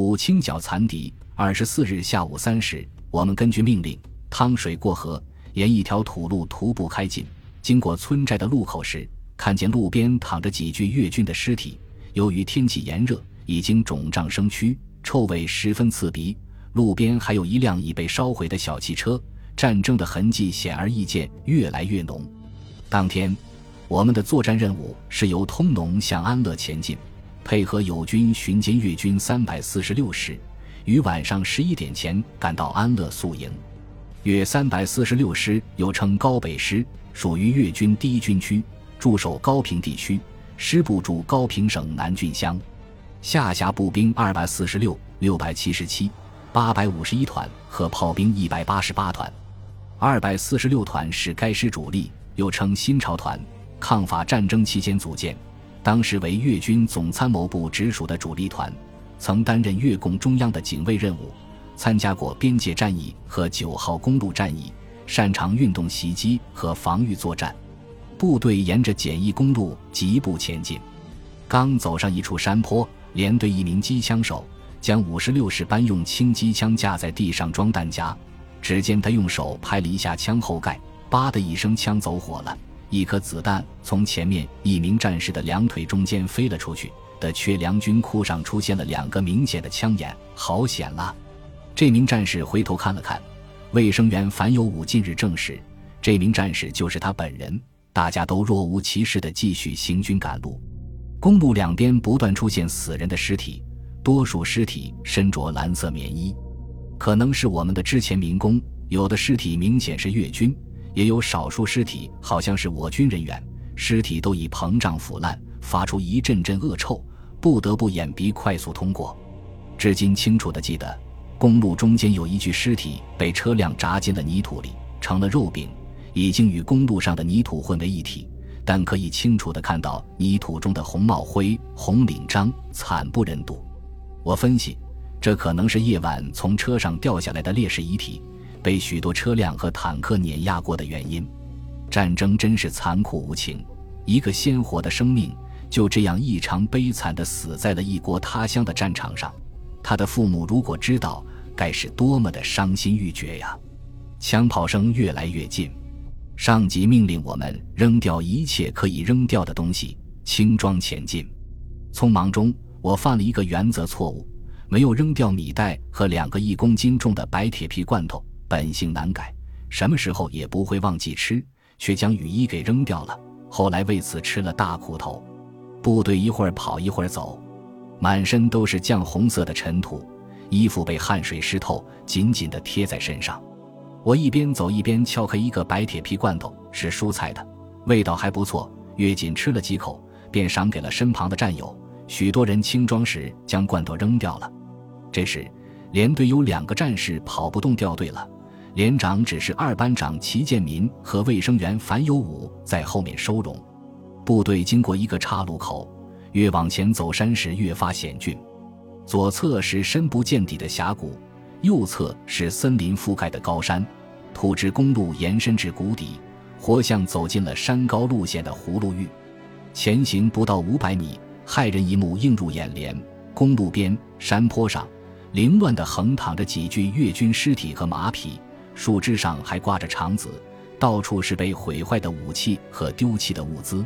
五清剿残敌。二十四日下午三时，我们根据命令，趟水过河，沿一条土路徒步开进。经过村寨的路口时，看见路边躺着几具越军的尸体。由于天气炎热，已经肿胀生蛆，臭味十分刺鼻。路边还有一辆已被烧毁的小汽车，战争的痕迹显而易见，越来越浓。当天，我们的作战任务是由通农向安乐前进，配合友军巡歼越军三百四十六师，于晚上十一点前赶到安乐宿营。越三百四十六师又称高北师，属于越军第一军区，驻守高平地区，师部驻高平省南郡乡，下辖步兵二百四十六、六百七十七。八百五十一团和炮兵一百八十八团，二百四十六团是该师主力，又称新潮团，抗法战争期间组建，当时为粤军总参谋部直属的主力团，曾担任粤共中央的警卫任务，参加过边界战役和九号公路战役，擅长运动袭击和防御作战。部队沿着简易公路疾步前进，刚走上一处山坡，连队一名机枪手。将五十六式班用轻机枪架在地上装弹夹，只见他用手拍了一下枪后盖，叭的一声，枪走火了，一颗子弹从前面一名战士的两腿中间飞了出去，的缺粮军裤上出现了两个明显的枪眼，好险了！这名战士回头看了看，卫生员樊有武近日证实，这名战士就是他本人。大家都若无其事地继续行军赶路，公路两边不断出现死人的尸体。多数尸体身着蓝色棉衣，可能是我们的之前民工；有的尸体明显是越军，也有少数尸体好像是我军人员。尸体都已膨胀腐烂，发出一阵阵恶臭，不得不掩鼻快速通过。至今清楚地记得，公路中间有一具尸体被车辆扎进了泥土里，成了肉饼，已经与公路上的泥土混为一体。但可以清楚地看到泥土中的红帽灰、红领章，惨不忍睹。我分析，这可能是夜晚从车上掉下来的烈士遗体，被许多车辆和坦克碾压过的原因。战争真是残酷无情，一个鲜活的生命就这样异常悲惨地死在了异国他乡的战场上。他的父母如果知道，该是多么的伤心欲绝呀！枪炮声越来越近，上级命令我们扔掉一切可以扔掉的东西，轻装前进。匆忙中。我犯了一个原则错误，没有扔掉米袋和两个一公斤重的白铁皮罐头。本性难改，什么时候也不会忘记吃，却将雨衣给扔掉了。后来为此吃了大苦头。部队一会儿跑一会儿走，满身都是酱红色的尘土，衣服被汗水湿透，紧紧地贴在身上。我一边走一边撬开一个白铁皮罐头，是蔬菜的，味道还不错。约锦吃了几口，便赏给了身旁的战友。许多人轻装时将罐头扔掉了。这时，连队有两个战士跑不动，掉队了。连长只是二班长齐建民和卫生员樊有武在后面收容。部队经过一个岔路口，越往前走山时越发险峻。左侧是深不见底的峡谷，右侧是森林覆盖的高山。土质公路延伸至谷底，活像走进了山高路险的葫芦峪。前行不到五百米。骇人一幕映入眼帘：公路边山坡上，凌乱地横躺着几具越军尸体和马匹，树枝上还挂着肠子，到处是被毁坏的武器和丢弃的物资。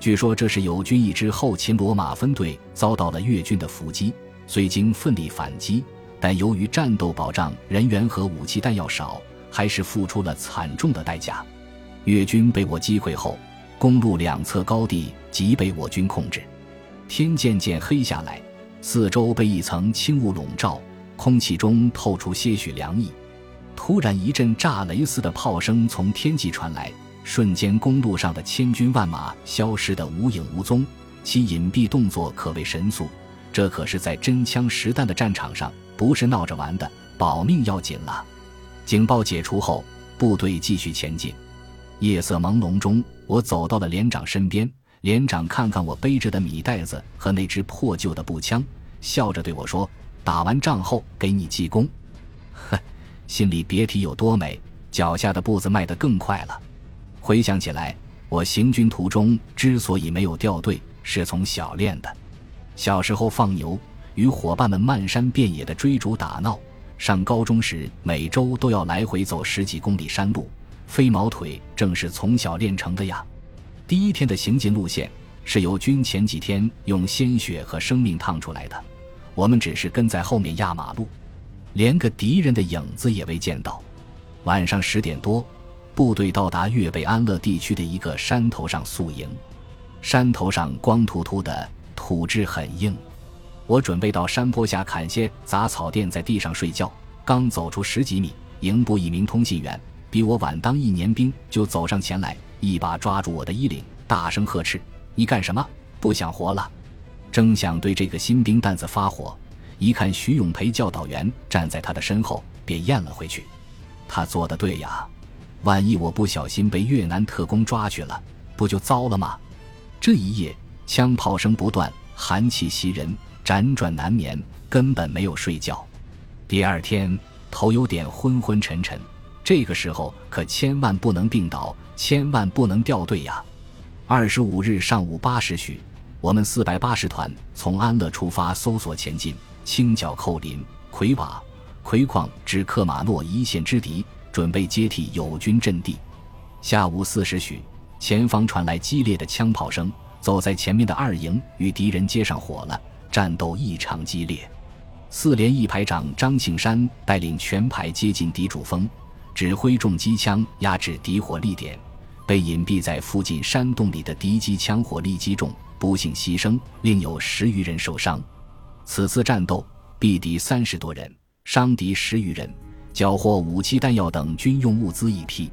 据说这是友军一支后勤罗马分队遭到了越军的伏击，虽经奋力反击，但由于战斗保障人员和武器弹药少，还是付出了惨重的代价。越军被我击溃后，公路两侧高地即被我军控制。天渐渐黑下来，四周被一层轻雾笼罩，空气中透出些许凉意。突然，一阵炸雷似的炮声从天际传来，瞬间，公路上的千军万马消失得无影无踪，其隐蔽动作可谓神速。这可是在真枪实弹的战场上，不是闹着玩的，保命要紧了。警报解除后，部队继续前进。夜色朦胧中，我走到了连长身边。连长看看我背着的米袋子和那支破旧的步枪，笑着对我说：“打完仗后给你记功。”心里别提有多美。脚下的步子迈得更快了。回想起来，我行军途中之所以没有掉队，是从小练的。小时候放牛，与伙伴们漫山遍野的追逐打闹。上高中时，每周都要来回走十几公里山路，飞毛腿正是从小练成的呀。第一天的行进路线是由军前几天用鲜血和生命烫出来的，我们只是跟在后面压马路，连个敌人的影子也未见到。晚上十点多，部队到达粤北安乐地区的一个山头上宿营，山头上光秃秃的，土质很硬。我准备到山坡下砍些杂草垫在地上睡觉。刚走出十几米，营部一名通信员比我晚当一年兵，就走上前来，一把抓住我的衣领，大声呵斥：“你干什么？不想活了？”正想对这个新兵蛋子发火，一看徐永培教导员站在他的身后，便咽了回去。他做的对呀，万一我不小心被越南特工抓去了，不就糟了吗？这一夜枪炮声不断，寒气袭人。辗转难眠，根本没有睡觉。第二天头有点昏昏沉沉，这个时候可千万不能病倒，千万不能掉队呀！二十五日上午八时许，我们四百八十团从安乐出发，搜索前进，清剿寇林、魁瓦、魁矿至克马诺一线之敌，准备接替友军阵地。下午四时许，前方传来激烈的枪炮声，走在前面的二营与敌人接上火了。战斗异常激烈，四连一排长张庆山带领全排接近敌主峰，指挥重机枪压制敌火力点。被隐蔽在附近山洞里的敌机枪火力击中，不幸牺牲，另有十余人受伤。此次战斗毙敌三十多人，伤敌十余人，缴获武器弹药等军用物资一批。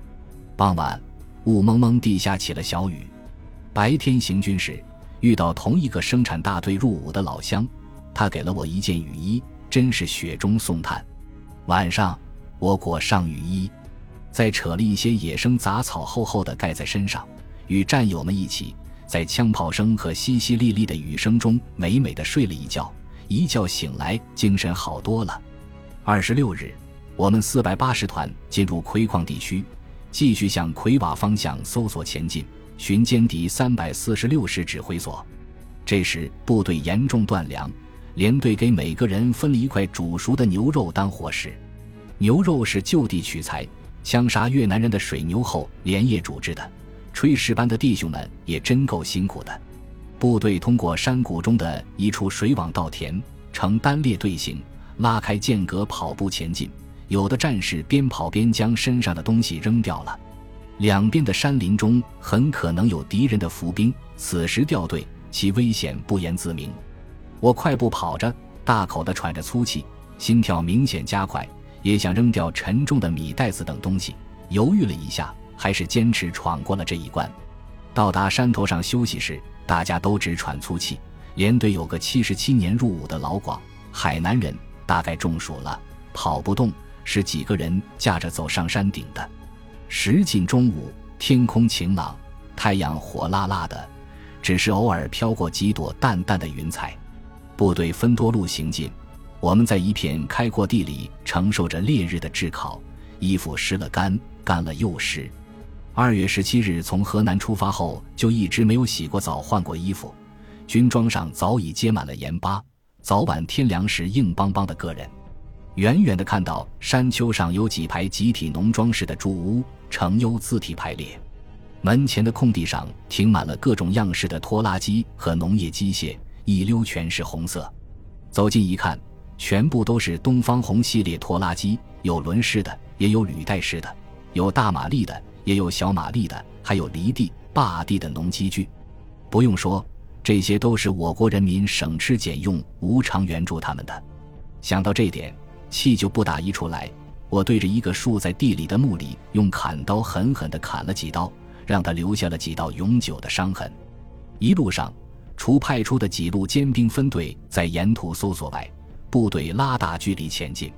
傍晚，雾蒙蒙地下起了小雨。白天行军时。遇到同一个生产大队入伍的老乡，他给了我一件雨衣，真是雪中送炭。晚上我裹上雨衣，再扯了一些野生杂草，厚厚的盖在身上，与战友们一起在枪炮声和淅淅沥沥的雨声中美美的睡了一觉。一觉醒来，精神好多了。二十六日，我们四百八十团进入魁矿地区，继续向魁瓦方向搜索前进。寻歼敌三百四十六师指挥所，这时部队严重断粮，连队给每个人分了一块煮熟的牛肉当伙食。牛肉是就地取材，枪杀越南人的水牛后连夜煮制的。炊事班的弟兄们也真够辛苦的。部队通过山谷中的一处水网稻田，呈单列队形，拉开间隔跑步前进。有的战士边跑边将身上的东西扔掉了。两边的山林中很可能有敌人的伏兵，此时掉队，其危险不言自明。我快步跑着，大口的喘着粗气，心跳明显加快，也想扔掉沉重的米袋子等东西，犹豫了一下，还是坚持闯过了这一关。到达山头上休息时，大家都直喘粗气，连队有个七十七年入伍的老广，海南人，大概中暑了，跑不动，是几个人架着走上山顶的。时近中午，天空晴朗，太阳火辣辣的，只是偶尔飘过几朵淡淡的云彩。部队分多路行进，我们在一片开阔地里承受着烈日的炙烤，衣服湿了干，干了又湿。二月十七日从河南出发后，就一直没有洗过澡、换过衣服，军装上早已结满了盐巴，早晚天凉时硬邦邦的个人。远远的看到山丘上有几排集体农庄式的住屋，呈 U 字体排列。门前的空地上停满了各种样式的拖拉机和农业机械，一溜全是红色。走近一看，全部都是东方红系列拖拉机，有轮式的，也有履带式的，有大马力的，也有小马力的，还有犁地、耙地的农机具。不用说，这些都是我国人民省吃俭用、无偿援助他们的。想到这点。气就不打一处来，我对着一个竖在地里的木里，用砍刀狠狠地砍了几刀，让他留下了几道永久的伤痕。一路上，除派出的几路尖兵分队在沿途搜索外，部队拉大距离前进。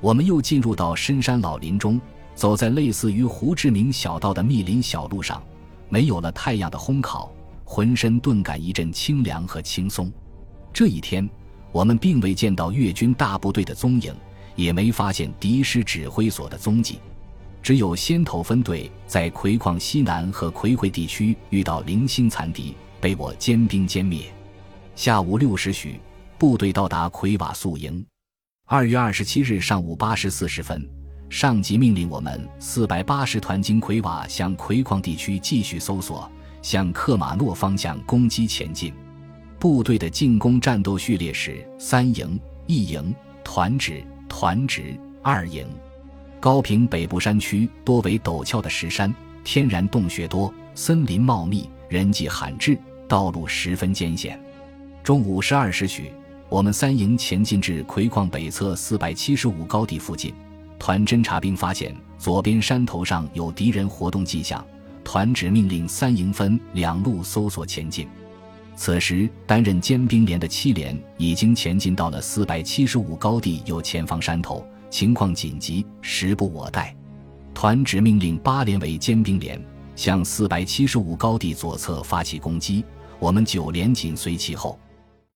我们又进入到深山老林中，走在类似于胡志明小道的密林小路上，没有了太阳的烘烤，浑身顿感一阵清凉和轻松。这一天。我们并未见到越军大部队的踪影，也没发现敌师指挥所的踪迹，只有先头分队在魁矿西南和魁会地区遇到零星残敌，被我坚兵歼灭。下午六时许，部队到达奎瓦宿营。二月二十七日上午八时四十分，上级命令我们四百八十团经奎瓦向奎矿地区继续搜索，向克马诺方向攻击前进。部队的进攻战斗序列是三营、一营、团指、团指、二营。高平北部山区多为陡峭的石山，天然洞穴多，森林茂密，人迹罕至，道路十分艰险。中午十二时许，我们三营前进至奎矿北侧四百七十五高地附近，团侦察兵发现左边山头上有敌人活动迹象，团指命令三营分两路搜索前进。此时，担任尖兵连的七连已经前进到了四百七十五高地右前方山头。情况紧急，时不我待。团指命令八连为尖兵连向四百七十五高地左侧发起攻击，我们九连紧随其后。